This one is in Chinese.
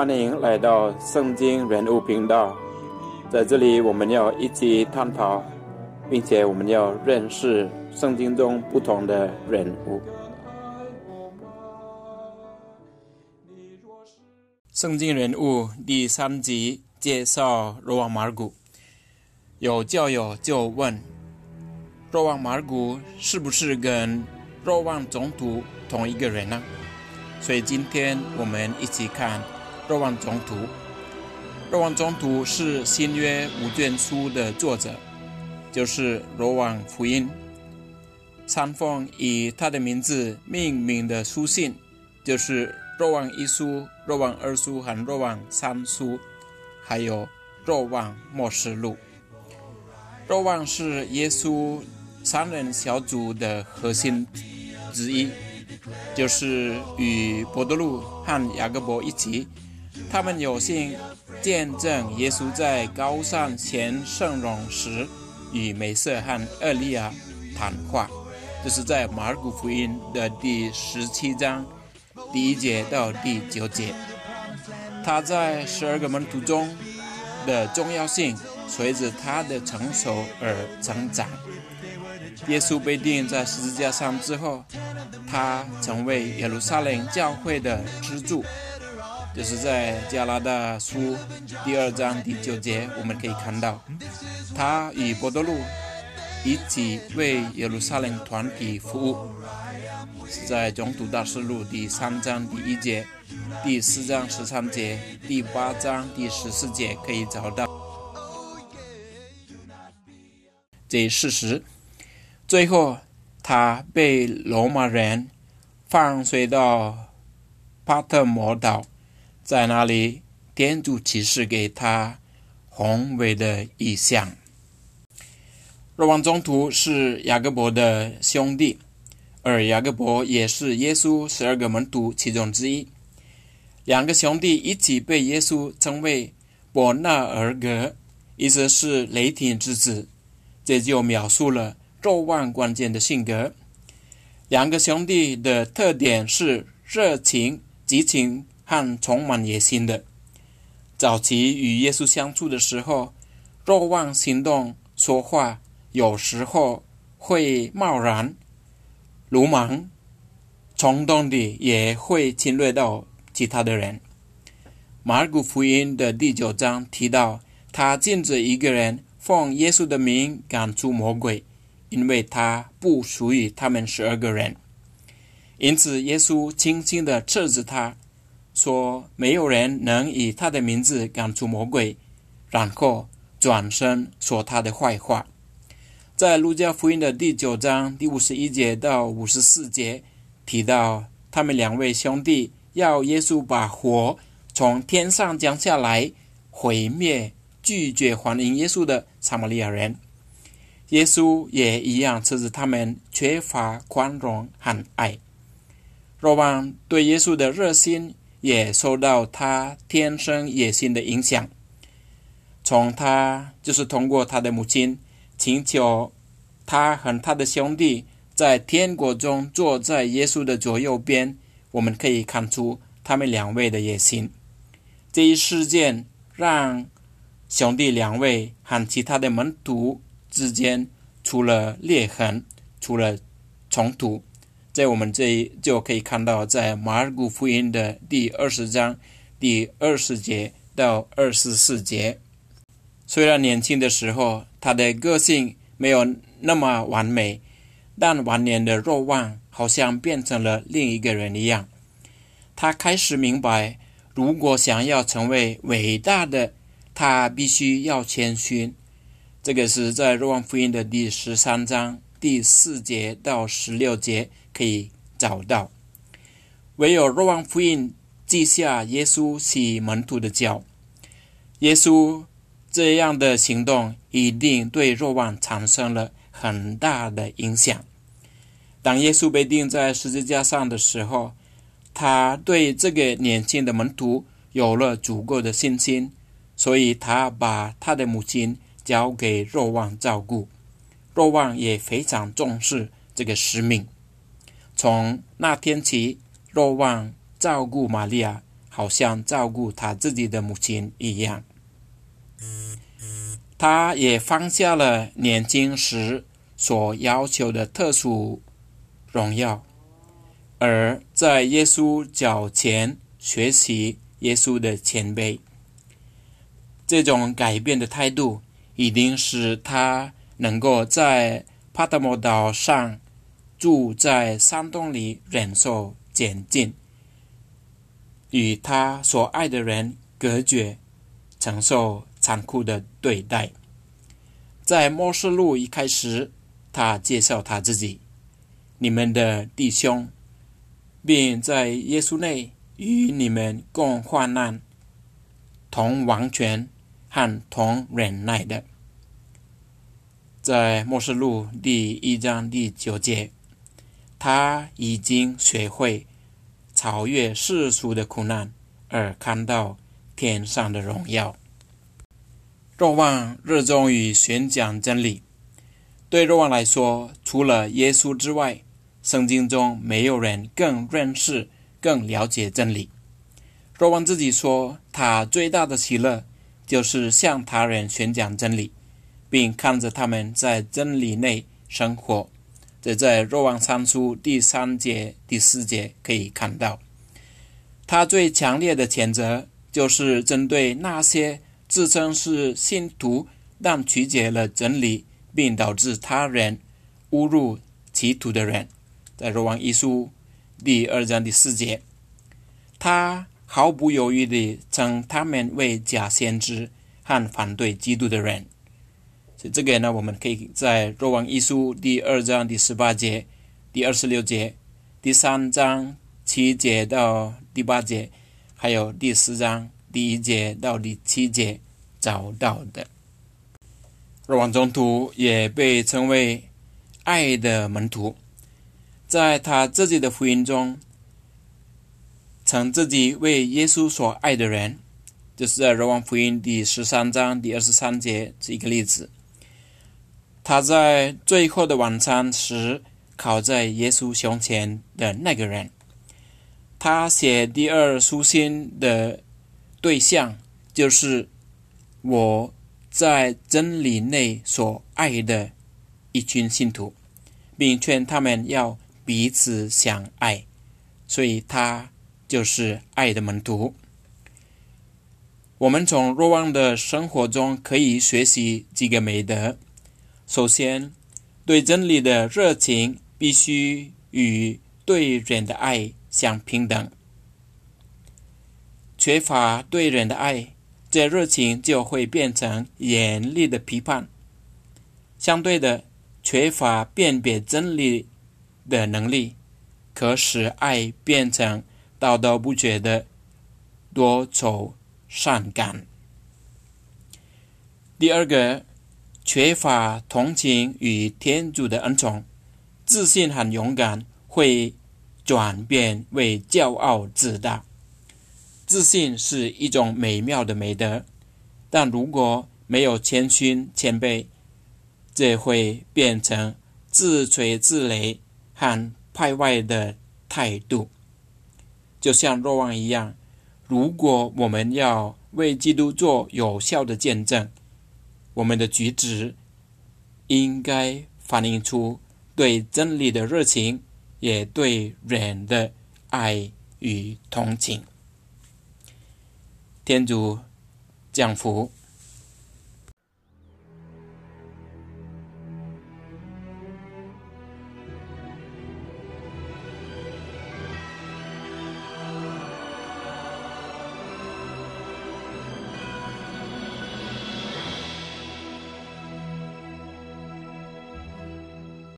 欢迎来到圣经人物频道，在这里我们要一起探讨，并且我们要认识圣经中不同的人物。圣经人物第三集介绍罗王马尔古，有教友就问：罗王马尔古是不是跟罗王总督同一个人呢？所以今天我们一起看。《若望总图》，《若望总图》是新约五卷书的作者，就是罗望福音。三封以他的名字命名的书信，就是《若望一书》《若望二书》和《若望三书》，还有《若望末世录》。若望是耶稣三人小组的核心之一，就是与伯多禄和雅各伯一起。他们有幸见证耶稣在高山前圣容时与梅瑟和厄利亚谈话，这是在马尔谷福音的第十七章第一节到第九节。他在十二个门徒中的重要性随着他的成熟而成长。耶稣被钉在十字架上之后，他成为耶路撒冷教会的支柱。就是在加拉大书第二章第九节，我们可以看到，他与波多禄一起为耶路撒冷团体服务。是在总督大事录第三章第一节、第四章十三节、第八章第十四节可以找到这事实。最后，他被罗马人放随到巴特摩岛。在那里，天主启示给他宏伟的意象。若望中途是雅各伯的兄弟，而雅各伯也是耶稣十二个门徒其中之一。两个兄弟一起被耶稣称为伯纳尔格，意思是雷霆之子。这就描述了若望关键的性格。两个兄弟的特点是热情、激情。和充满野心的，早期与耶稣相处的时候，若望行动、说话，有时候会贸然、鲁莽、冲动的，也会侵略到其他的人。马尔谷福音的第九章提到，他禁止一个人奉耶稣的名赶出魔鬼，因为他不属于他们十二个人。因此，耶稣轻轻地斥责他。说没有人能以他的名字赶出魔鬼，然后转身说他的坏话。在路加福音的第九章第五十一节到五十四节提到，他们两位兄弟要耶稣把火从天上降下来，毁灭拒绝欢迎耶稣的撒玛利亚人。耶稣也一样斥责他们缺乏宽容和爱。若望对耶稣的热心。也受到他天生野心的影响。从他就是通过他的母亲请求他和他的兄弟在天国中坐在耶稣的左右边，我们可以看出他们两位的野心。这一事件让兄弟两位和其他的门徒之间出了裂痕，出了冲突。在我们这一就可以看到，在马尔谷福音的第二十章第二十节到二十四节。虽然年轻的时候他的个性没有那么完美，但晚年的若望好像变成了另一个人一样。他开始明白，如果想要成为伟大的，他必须要谦虚。这个是在若望福音的第十三章第四节到十六节。可以找到，唯有若望福音记下耶稣洗门徒的脚，耶稣这样的行动一定对若望产生了很大的影响。当耶稣被钉在十字架上的时候，他对这个年轻的门徒有了足够的信心，所以他把他的母亲交给若望照顾。若望也非常重视这个使命。从那天起，若望照顾玛利亚，好。像照顾他自己的母亲一样。他也放下了年轻时所要求的特殊荣耀，而在耶稣脚前学习耶稣的谦卑。这种改变的态度，一定使他能够在帕特摩岛上住在山洞里，忍受监禁，与他所爱的人隔绝，承受。残酷的对待。在末世录一开始，他介绍他自己：“你们的弟兄，并在耶稣内与你们共患难、同王权和同忍耐的。”在末世录第一章第九节，他已经学会超越世俗的苦难，而看到天上的荣耀。若望热衷于宣讲真理。对若望来说，除了耶稣之外，圣经中没有人更认识、更了解真理。若望自己说，他最大的喜乐就是向他人宣讲真理，并看着他们在真理内生活。这在若望三书第三节、第四节可以看到。他最强烈的谴责就是针对那些。自称是信徒，但曲解了真理，并导致他人误入歧途的人，在《若望一书》第二章第四节，他毫不犹豫地称他们为假先知和反对基督的人。所以这个呢，我们可以在《若望一书》第二章第十八节、第二十六节、第三章七节到第八节，还有第四章。第一节到第七节找到的，若望中途也被称为爱的门徒，在他自己的福音中，称自己为耶稣所爱的人，就是在若望福音第十三章第二十三节是一个例子。他在最后的晚餐时靠在耶稣胸前的那个人，他写第二书信的。对象就是我在真理内所爱的一群信徒，并劝他们要彼此相爱，所以他就是爱的门徒。我们从若望的生活中可以学习几个美德：首先，对真理的热情必须与对人的爱相平等。缺乏对人的爱，这热情就会变成严厉的批判；相对的，缺乏辨别真理的能力，可使爱变成滔滔不绝的多愁善感。第二个，缺乏同情与天主的恩宠，自信很勇敢会转变为骄傲自大。自信是一种美妙的美德，但如果没有谦逊谦卑，这会变成自吹自擂和派外的态度。就像若望一样，如果我们要为基督做有效的见证，我们的举止应该反映出对真理的热情，也对人的爱与同情。天主降福。